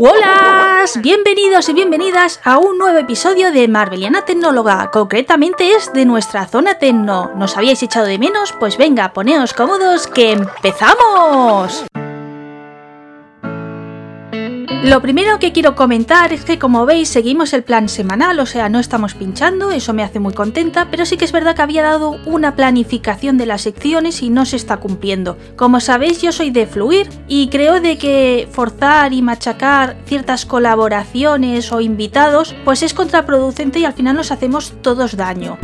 Hola, bienvenidos y bienvenidas a un nuevo episodio de Marveliana Tecnóloga, concretamente es de nuestra zona Tecno. ¿Nos habíais echado de menos? Pues venga, poneos cómodos que empezamos. Lo primero que quiero comentar es que como veis seguimos el plan semanal, o sea, no estamos pinchando, eso me hace muy contenta, pero sí que es verdad que había dado una planificación de las secciones y no se está cumpliendo. Como sabéis yo soy de fluir y creo de que forzar y machacar ciertas colaboraciones o invitados pues es contraproducente y al final nos hacemos todos daño.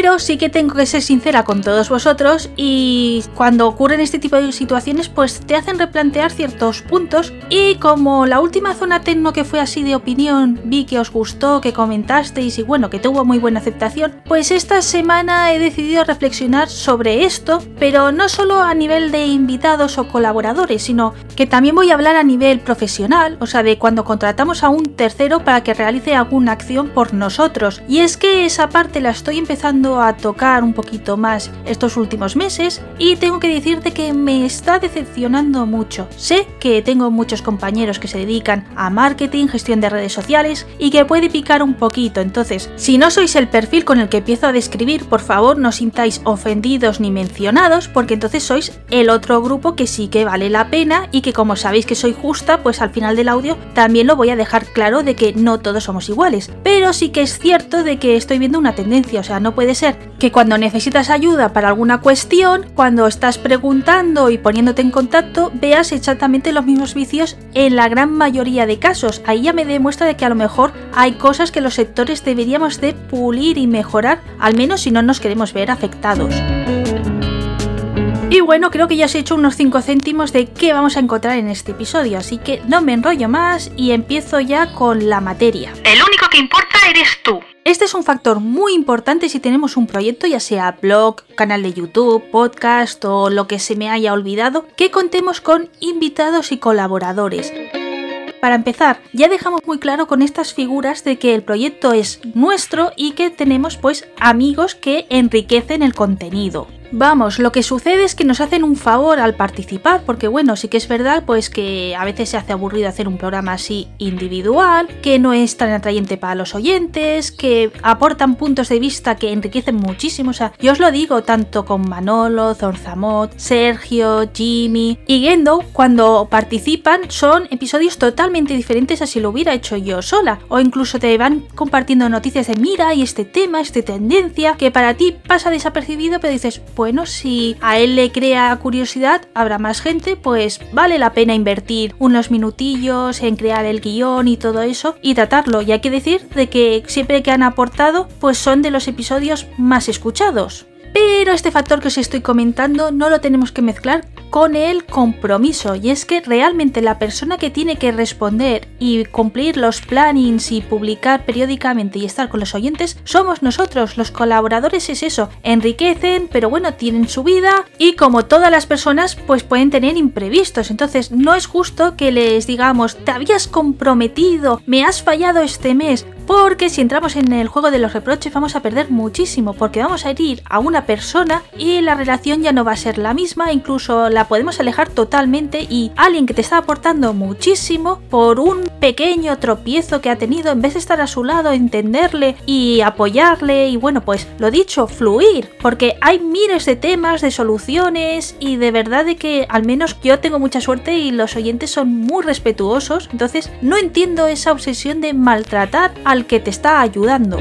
Pero sí que tengo que ser sincera con todos vosotros y cuando ocurren este tipo de situaciones pues te hacen replantear ciertos puntos y como la última zona tecno que fue así de opinión vi que os gustó, que comentasteis y bueno, que tuvo muy buena aceptación, pues esta semana he decidido reflexionar sobre esto, pero no solo a nivel de invitados o colaboradores, sino que también voy a hablar a nivel profesional, o sea, de cuando contratamos a un tercero para que realice alguna acción por nosotros. Y es que esa parte la estoy empezando a tocar un poquito más estos últimos meses y tengo que decirte que me está decepcionando mucho. Sé que tengo muchos compañeros que se dedican a marketing, gestión de redes sociales y que puede picar un poquito, entonces si no sois el perfil con el que empiezo a describir, por favor no sintáis ofendidos ni mencionados porque entonces sois el otro grupo que sí que vale la pena y que como sabéis que soy justa, pues al final del audio también lo voy a dejar claro de que no todos somos iguales, pero sí que es cierto de que estoy viendo una tendencia, o sea, no puede ser que cuando necesitas ayuda para alguna cuestión, cuando estás preguntando y poniéndote en contacto, veas exactamente los mismos vicios en la gran mayoría de casos. Ahí ya me demuestra de que a lo mejor hay cosas que los sectores deberíamos de pulir y mejorar, al menos si no nos queremos ver afectados. Y bueno, creo que ya os he hecho unos 5 céntimos de qué vamos a encontrar en este episodio, así que no me enrollo más y empiezo ya con la materia. El único que importa eres tú. Este es un factor muy importante si tenemos un proyecto, ya sea blog, canal de YouTube, podcast o lo que se me haya olvidado, que contemos con invitados y colaboradores. Para empezar, ya dejamos muy claro con estas figuras de que el proyecto es nuestro y que tenemos pues amigos que enriquecen el contenido. Vamos, lo que sucede es que nos hacen un favor al participar, porque bueno, sí que es verdad pues que a veces se hace aburrido hacer un programa así individual, que no es tan atrayente para los oyentes, que aportan puntos de vista que enriquecen muchísimo. O sea, yo os lo digo tanto con Manolo, Zorzamot, Sergio, Jimmy y Gendo, cuando participan son episodios totalmente diferentes a si lo hubiera hecho yo sola, o incluso te van compartiendo noticias de mira y este tema, esta tendencia, que para ti pasa desapercibido, pero dices, bueno, si a él le crea curiosidad, habrá más gente, pues vale la pena invertir unos minutillos en crear el guion y todo eso y tratarlo. Y hay que decir de que siempre que han aportado, pues son de los episodios más escuchados. Pero este factor que os estoy comentando no lo tenemos que mezclar con el compromiso. Y es que realmente la persona que tiene que responder y cumplir los plannings y publicar periódicamente y estar con los oyentes somos nosotros, los colaboradores es eso, enriquecen pero bueno tienen su vida y como todas las personas pues pueden tener imprevistos. Entonces no es justo que les digamos te habías comprometido, me has fallado este mes porque si entramos en el juego de los reproches vamos a perder muchísimo, porque vamos a herir a una persona y la relación ya no va a ser la misma, incluso la podemos alejar totalmente y alguien que te está aportando muchísimo por un pequeño tropiezo que ha tenido, en vez de estar a su lado, entenderle y apoyarle y bueno, pues lo dicho, fluir, porque hay miles de temas, de soluciones y de verdad de que al menos yo tengo mucha suerte y los oyentes son muy respetuosos, entonces no entiendo esa obsesión de maltratar al que te está ayudando.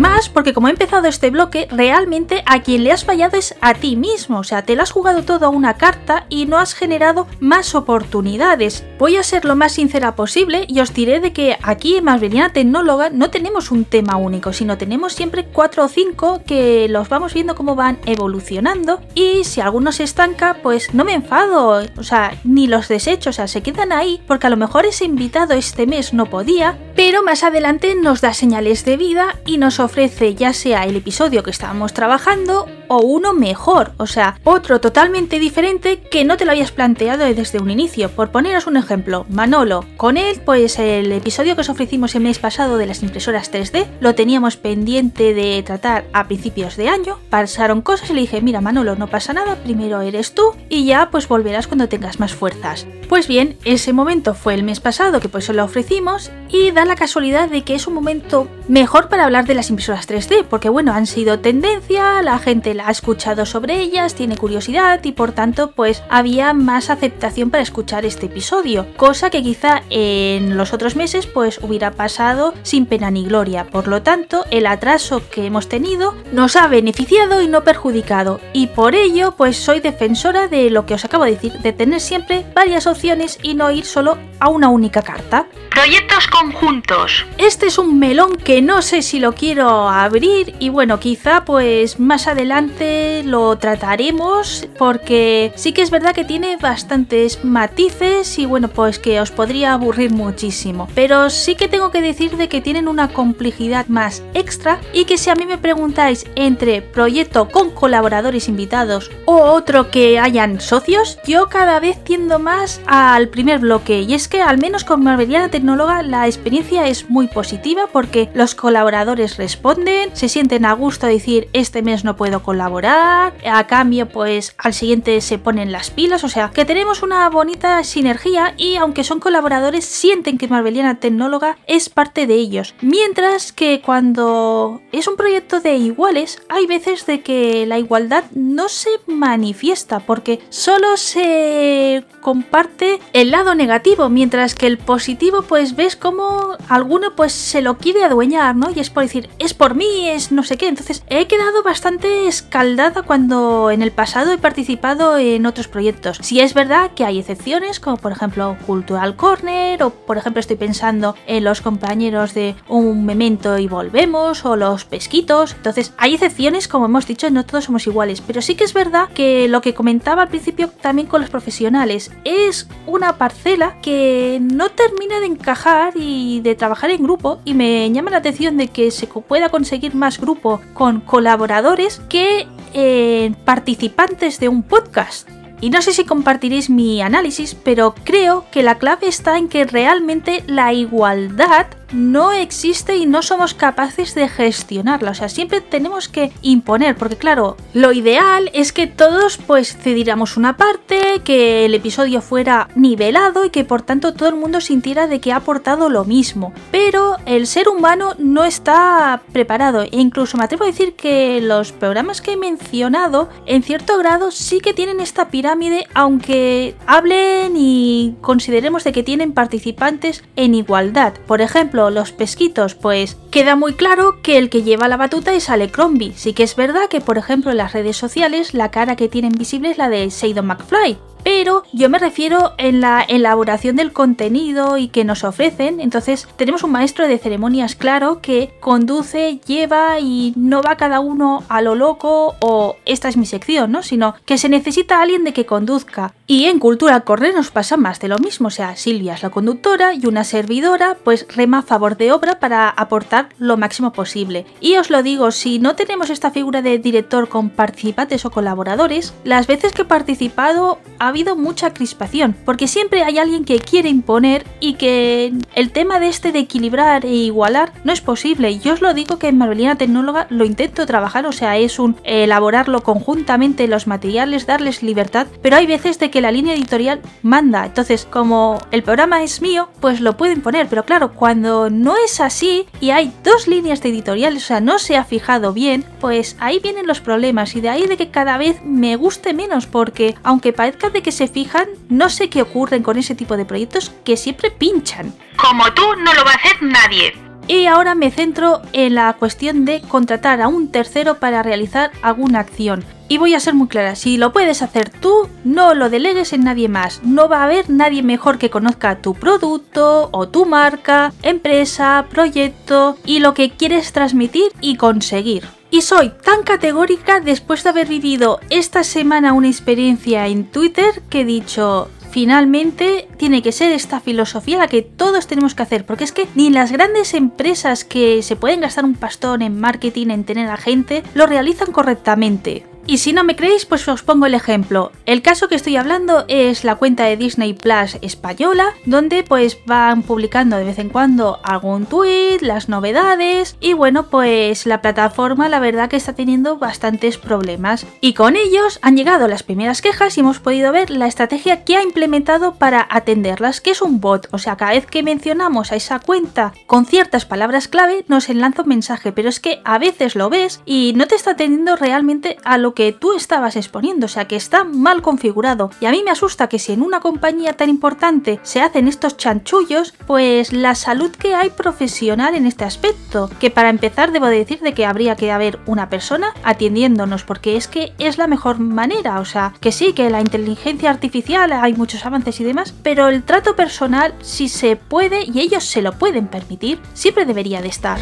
Más porque como he empezado este bloque, realmente a quien le has fallado es a ti mismo, o sea, te lo has jugado todo a una carta y no has generado más oportunidades. Voy a ser lo más sincera posible y os diré de que aquí en Masveliana Tecnóloga no tenemos un tema único, sino tenemos siempre cuatro o cinco que los vamos viendo cómo van evolucionando y si alguno se estanca, pues no me enfado, o sea, ni los desecho, o sea, se quedan ahí porque a lo mejor ese invitado este mes no podía, pero más adelante nos da señales de vida y nos ofrece ofrece ya sea el episodio que estábamos trabajando o uno mejor, o sea, otro totalmente diferente que no te lo habías planteado desde un inicio. Por poneros un ejemplo, Manolo, con él, pues el episodio que os ofrecimos el mes pasado de las impresoras 3D lo teníamos pendiente de tratar a principios de año, pasaron cosas y le dije, mira Manolo, no pasa nada, primero eres tú y ya pues volverás cuando tengas más fuerzas. Pues bien, ese momento fue el mes pasado que pues lo ofrecimos y da la casualidad de que es un momento mejor para hablar de las impresoras 3D, porque bueno, han sido tendencia, la gente la ha escuchado sobre ellas, tiene curiosidad y por tanto pues había más aceptación para escuchar este episodio, cosa que quizá en los otros meses pues hubiera pasado sin pena ni gloria. Por lo tanto, el atraso que hemos tenido nos ha beneficiado y no perjudicado y por ello pues soy defensora de lo que os acabo de decir, de tener siempre varias opciones y no ir solo a una única carta. Proyectos conjuntos. Este es un melón que no sé si lo quiero abrir y bueno, quizá pues más adelante lo trataremos porque sí que es verdad que tiene bastantes matices y bueno, pues que os podría aburrir muchísimo. Pero sí que tengo que decir de que tienen una complejidad más extra y que si a mí me preguntáis entre proyecto con colaboradores invitados o otro que hayan socios, yo cada vez tiendo más al primer bloque y es que al menos con Marbeliana Tecnóloga la experiencia es muy positiva porque los colaboradores responden, se sienten a gusto a decir este mes no puedo colaborar, a cambio pues al siguiente se ponen las pilas, o sea que tenemos una bonita sinergia y aunque son colaboradores sienten que Marbeliana Tecnóloga es parte de ellos. Mientras que cuando es un proyecto de iguales hay veces de que la igualdad no se manifiesta porque solo se comparte el lado negativo mientras que el positivo pues ves como alguno pues se lo quiere adueñar, ¿no? Y es por decir, es por mí, es no sé qué. Entonces he quedado bastante escaldada cuando en el pasado he participado en otros proyectos. Si es verdad que hay excepciones, como por ejemplo Cultural Corner, o por ejemplo estoy pensando en los compañeros de Un Memento y Volvemos, o los Pesquitos. Entonces hay excepciones, como hemos dicho, no todos somos iguales. Pero sí que es verdad que lo que comentaba al principio también con los profesionales, es una parcela que no termina de encajar y de trabajar en grupo y me llama la atención de que se pueda conseguir más grupo con colaboradores que eh, participantes de un podcast. Y no sé si compartiréis mi análisis, pero creo que la clave está en que realmente la igualdad no existe y no somos capaces de gestionarla. O sea, siempre tenemos que imponer, porque claro, lo ideal es que todos pues cediéramos una parte, que el episodio fuera nivelado y que por tanto todo el mundo sintiera de que ha aportado lo mismo. Pero el ser humano no está preparado e incluso me atrevo a decir que los programas que he mencionado en cierto grado sí que tienen esta pirámide, aunque hablen y consideremos de que tienen participantes en igualdad. Por ejemplo, los pesquitos, pues queda muy claro que el que lleva la batuta es Alecrombie. Sí que es verdad que, por ejemplo, en las redes sociales la cara que tienen visible es la de Seidon McFly, pero yo me refiero en la elaboración del contenido y que nos ofrecen. Entonces tenemos un maestro de ceremonias claro que conduce, lleva y no va cada uno a lo loco o esta es mi sección, ¿no? Sino que se necesita alguien de que conduzca. Y en Cultura Correr nos pasa más de lo mismo, o sea, Silvia es la conductora y una servidora pues rema a favor de obra para aportar lo máximo posible. Y os lo digo, si no tenemos esta figura de director con participantes o colaboradores, las veces que he participado habido mucha crispación, porque siempre hay alguien que quiere imponer y que el tema de este de equilibrar e igualar no es posible. Yo os lo digo que en Marbelina Tecnóloga lo intento trabajar, o sea, es un elaborarlo conjuntamente los materiales, darles libertad, pero hay veces de que la línea editorial manda. Entonces, como el programa es mío, pues lo puedo imponer, pero claro, cuando no es así y hay dos líneas de editoriales, o sea, no se ha fijado bien, pues ahí vienen los problemas y de ahí de que cada vez me guste menos porque aunque parezca de que se fijan, no sé qué ocurren con ese tipo de proyectos que siempre pinchan. Como tú no lo va a hacer nadie. Y ahora me centro en la cuestión de contratar a un tercero para realizar alguna acción. Y voy a ser muy clara, si lo puedes hacer tú, no lo delegues en nadie más. No va a haber nadie mejor que conozca tu producto o tu marca, empresa, proyecto y lo que quieres transmitir y conseguir. Y soy tan categórica después de haber vivido esta semana una experiencia en Twitter que he dicho, finalmente tiene que ser esta filosofía la que todos tenemos que hacer, porque es que ni las grandes empresas que se pueden gastar un pastón en marketing, en tener a gente, lo realizan correctamente. Y si no me creéis, pues os pongo el ejemplo. El caso que estoy hablando es la cuenta de Disney Plus española, donde pues van publicando de vez en cuando algún tweet, las novedades y bueno, pues la plataforma la verdad que está teniendo bastantes problemas. Y con ellos han llegado las primeras quejas y hemos podido ver la estrategia que ha implementado para atenderlas, que es un bot. O sea, cada vez que mencionamos a esa cuenta con ciertas palabras clave, nos enlaza un mensaje, pero es que a veces lo ves y no te está atendiendo realmente a lo que tú estabas exponiendo, o sea que está mal configurado. Y a mí me asusta que si en una compañía tan importante se hacen estos chanchullos, pues la salud que hay profesional en este aspecto, que para empezar debo decir de que habría que haber una persona atendiéndonos, porque es que es la mejor manera, o sea, que sí, que la inteligencia artificial hay muchos avances y demás, pero el trato personal, si se puede y ellos se lo pueden permitir, siempre debería de estar.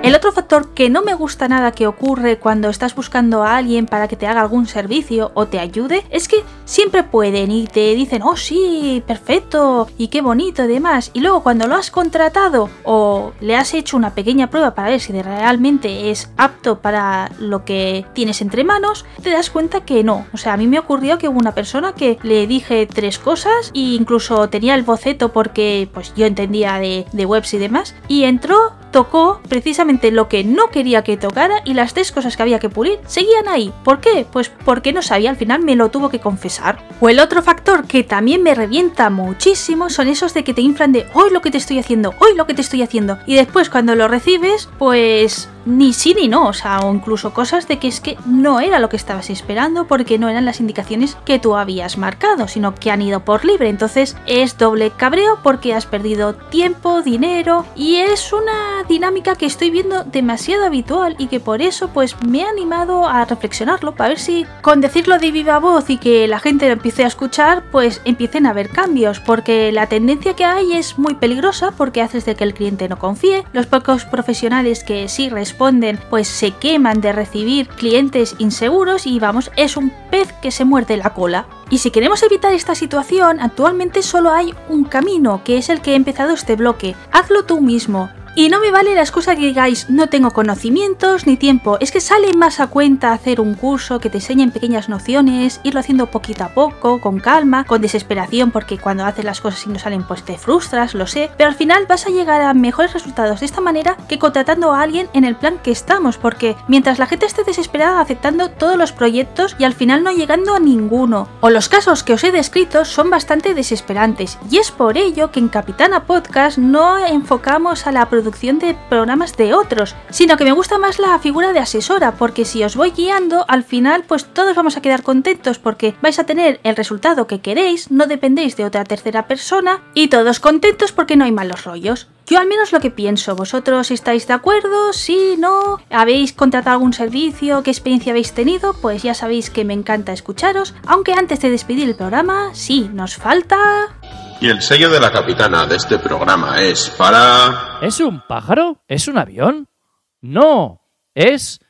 El otro factor que no me gusta nada que ocurre cuando estás buscando a alguien para que te haga algún servicio o te ayude es que siempre pueden y te dicen, oh sí, perfecto y qué bonito y demás. Y luego cuando lo has contratado o le has hecho una pequeña prueba para ver si realmente es apto para lo que tienes entre manos, te das cuenta que no. O sea, a mí me ocurrió que hubo una persona que le dije tres cosas e incluso tenía el boceto porque pues yo entendía de, de webs y demás y entró tocó precisamente lo que no quería que tocara y las tres cosas que había que pulir seguían ahí. ¿Por qué? Pues porque no sabía, al final me lo tuvo que confesar. O el otro factor que también me revienta muchísimo son esos de que te inflan de hoy lo que te estoy haciendo, hoy lo que te estoy haciendo. Y después cuando lo recibes, pues ni sí ni no, o sea, o incluso cosas de que es que no era lo que estabas esperando porque no eran las indicaciones que tú habías marcado, sino que han ido por libre. Entonces es doble cabreo porque has perdido tiempo, dinero y es una dinámica que estoy viendo demasiado habitual y que por eso pues me ha animado a reflexionarlo para ver si con decirlo de viva voz y que la gente lo empiece a escuchar pues empiecen a haber cambios porque la tendencia que hay es muy peligrosa porque haces de que el cliente no confíe, los pocos profesionales que sí responden pues se queman de recibir clientes inseguros y vamos, es un pez que se muerde la cola. Y si queremos evitar esta situación, actualmente solo hay un camino, que es el que he empezado este bloque. Hazlo tú mismo. Y no me vale la excusa que digáis no tengo conocimientos ni tiempo, es que sale más a cuenta hacer un curso que te enseñen pequeñas nociones, irlo haciendo poquito a poco, con calma, con desesperación, porque cuando haces las cosas y no salen pues te frustras, lo sé, pero al final vas a llegar a mejores resultados de esta manera que contratando a alguien en el plan que estamos, porque mientras la gente esté desesperada aceptando todos los proyectos y al final no llegando a ninguno, o los casos que os he descrito son bastante desesperantes, y es por ello que en Capitana Podcast no enfocamos a la producción de programas de otros, sino que me gusta más la figura de asesora, porque si os voy guiando, al final pues todos vamos a quedar contentos porque vais a tener el resultado que queréis, no dependéis de otra tercera persona y todos contentos porque no hay malos rollos. Yo al menos lo que pienso, ¿vosotros estáis de acuerdo? ¿Sí? ¿No? ¿Habéis contratado algún servicio? ¿Qué experiencia habéis tenido? Pues ya sabéis que me encanta escucharos, aunque antes de despedir el programa, sí, nos falta... Y el sello de la capitana de este programa es para... ¿Es un pájaro? ¿Es un avión? No, es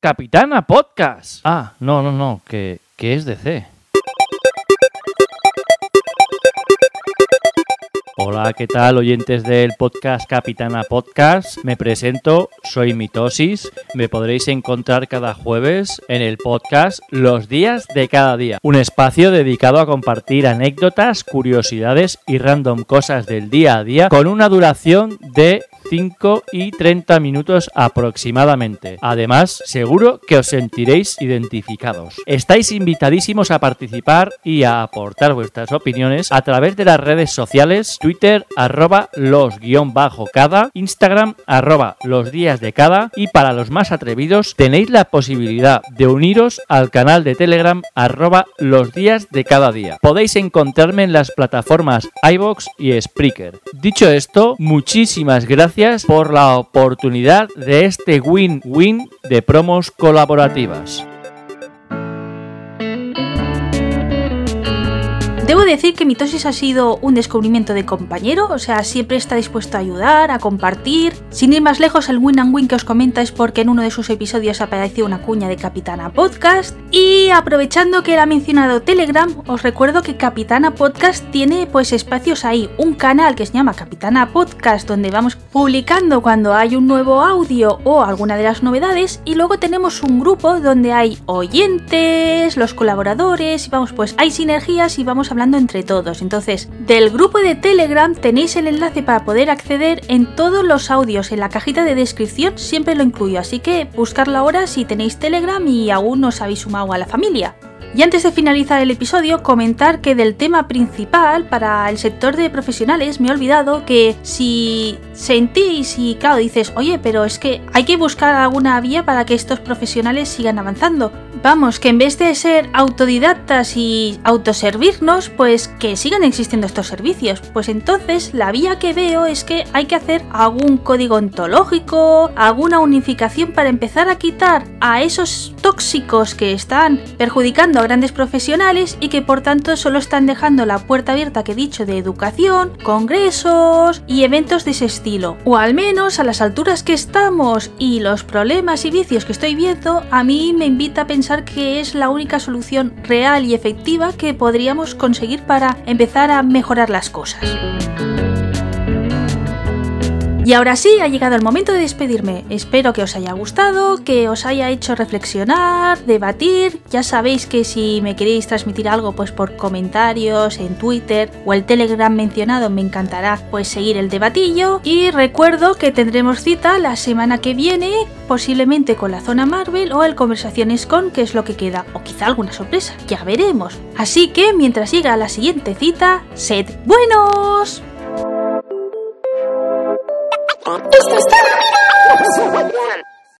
Capitana Podcast. Ah, no, no, no, que, que es de Hola, ¿qué tal oyentes del podcast Capitana Podcast? Me presento, soy Mitosis. Me podréis encontrar cada jueves en el podcast Los días de cada día. Un espacio dedicado a compartir anécdotas, curiosidades y random cosas del día a día con una duración de 5 y 30 minutos aproximadamente. Además, seguro que os sentiréis identificados. Estáis invitadísimos a participar y a aportar vuestras opiniones a través de las redes sociales, Twitter, arroba los Instagram, arroba los días de cada y para los más atrevidos tenéis la posibilidad de uniros al canal de Telegram, arroba los días de cada día. Podéis encontrarme en las plataformas iBox y Spreaker. Dicho esto, muchísimas gracias por la oportunidad de este win-win de promos colaborativas. Debo decir que Mitosis ha sido un descubrimiento de compañero, o sea, siempre está dispuesto a ayudar, a compartir. Sin ir más lejos, el win and win que os comenta es porque en uno de sus episodios apareció una cuña de Capitana Podcast. Y aprovechando que ha mencionado Telegram, os recuerdo que Capitana Podcast tiene pues espacios ahí, un canal que se llama Capitana Podcast donde vamos publicando cuando hay un nuevo audio o alguna de las novedades y luego tenemos un grupo donde hay oyentes, los colaboradores y vamos pues hay sinergias y vamos hablando entre todos. Entonces, del grupo de Telegram tenéis el enlace para poder acceder en todos los audios en la cajita de descripción, siempre lo incluyo, así que buscarlo ahora si tenéis Telegram y aún no os habéis sumado a la familia. Y antes de finalizar el episodio, comentar que del tema principal para el sector de profesionales me he olvidado que si sentís y claro dices, oye, pero es que hay que buscar alguna vía para que estos profesionales sigan avanzando. Vamos, que en vez de ser autodidactas y autoservirnos, pues que sigan existiendo estos servicios. Pues entonces la vía que veo es que hay que hacer algún código ontológico, alguna unificación para empezar a quitar a esos tóxicos que están perjudicando a grandes profesionales y que por tanto solo están dejando la puerta abierta que he dicho de educación, congresos y eventos de ese estilo. O al menos a las alturas que estamos y los problemas y vicios que estoy viendo, a mí me invita a que es la única solución real y efectiva que podríamos conseguir para empezar a mejorar las cosas. Y ahora sí, ha llegado el momento de despedirme. Espero que os haya gustado, que os haya hecho reflexionar, debatir. Ya sabéis que si me queréis transmitir algo, pues por comentarios en Twitter o el Telegram mencionado, me encantará pues seguir el debatillo. Y recuerdo que tendremos cita la semana que viene, posiblemente con la zona Marvel o el Conversaciones con, que es lo que queda, o quizá alguna sorpresa, ya veremos. Así que mientras llega la siguiente cita, sed buenos. Esto es todo, amigos.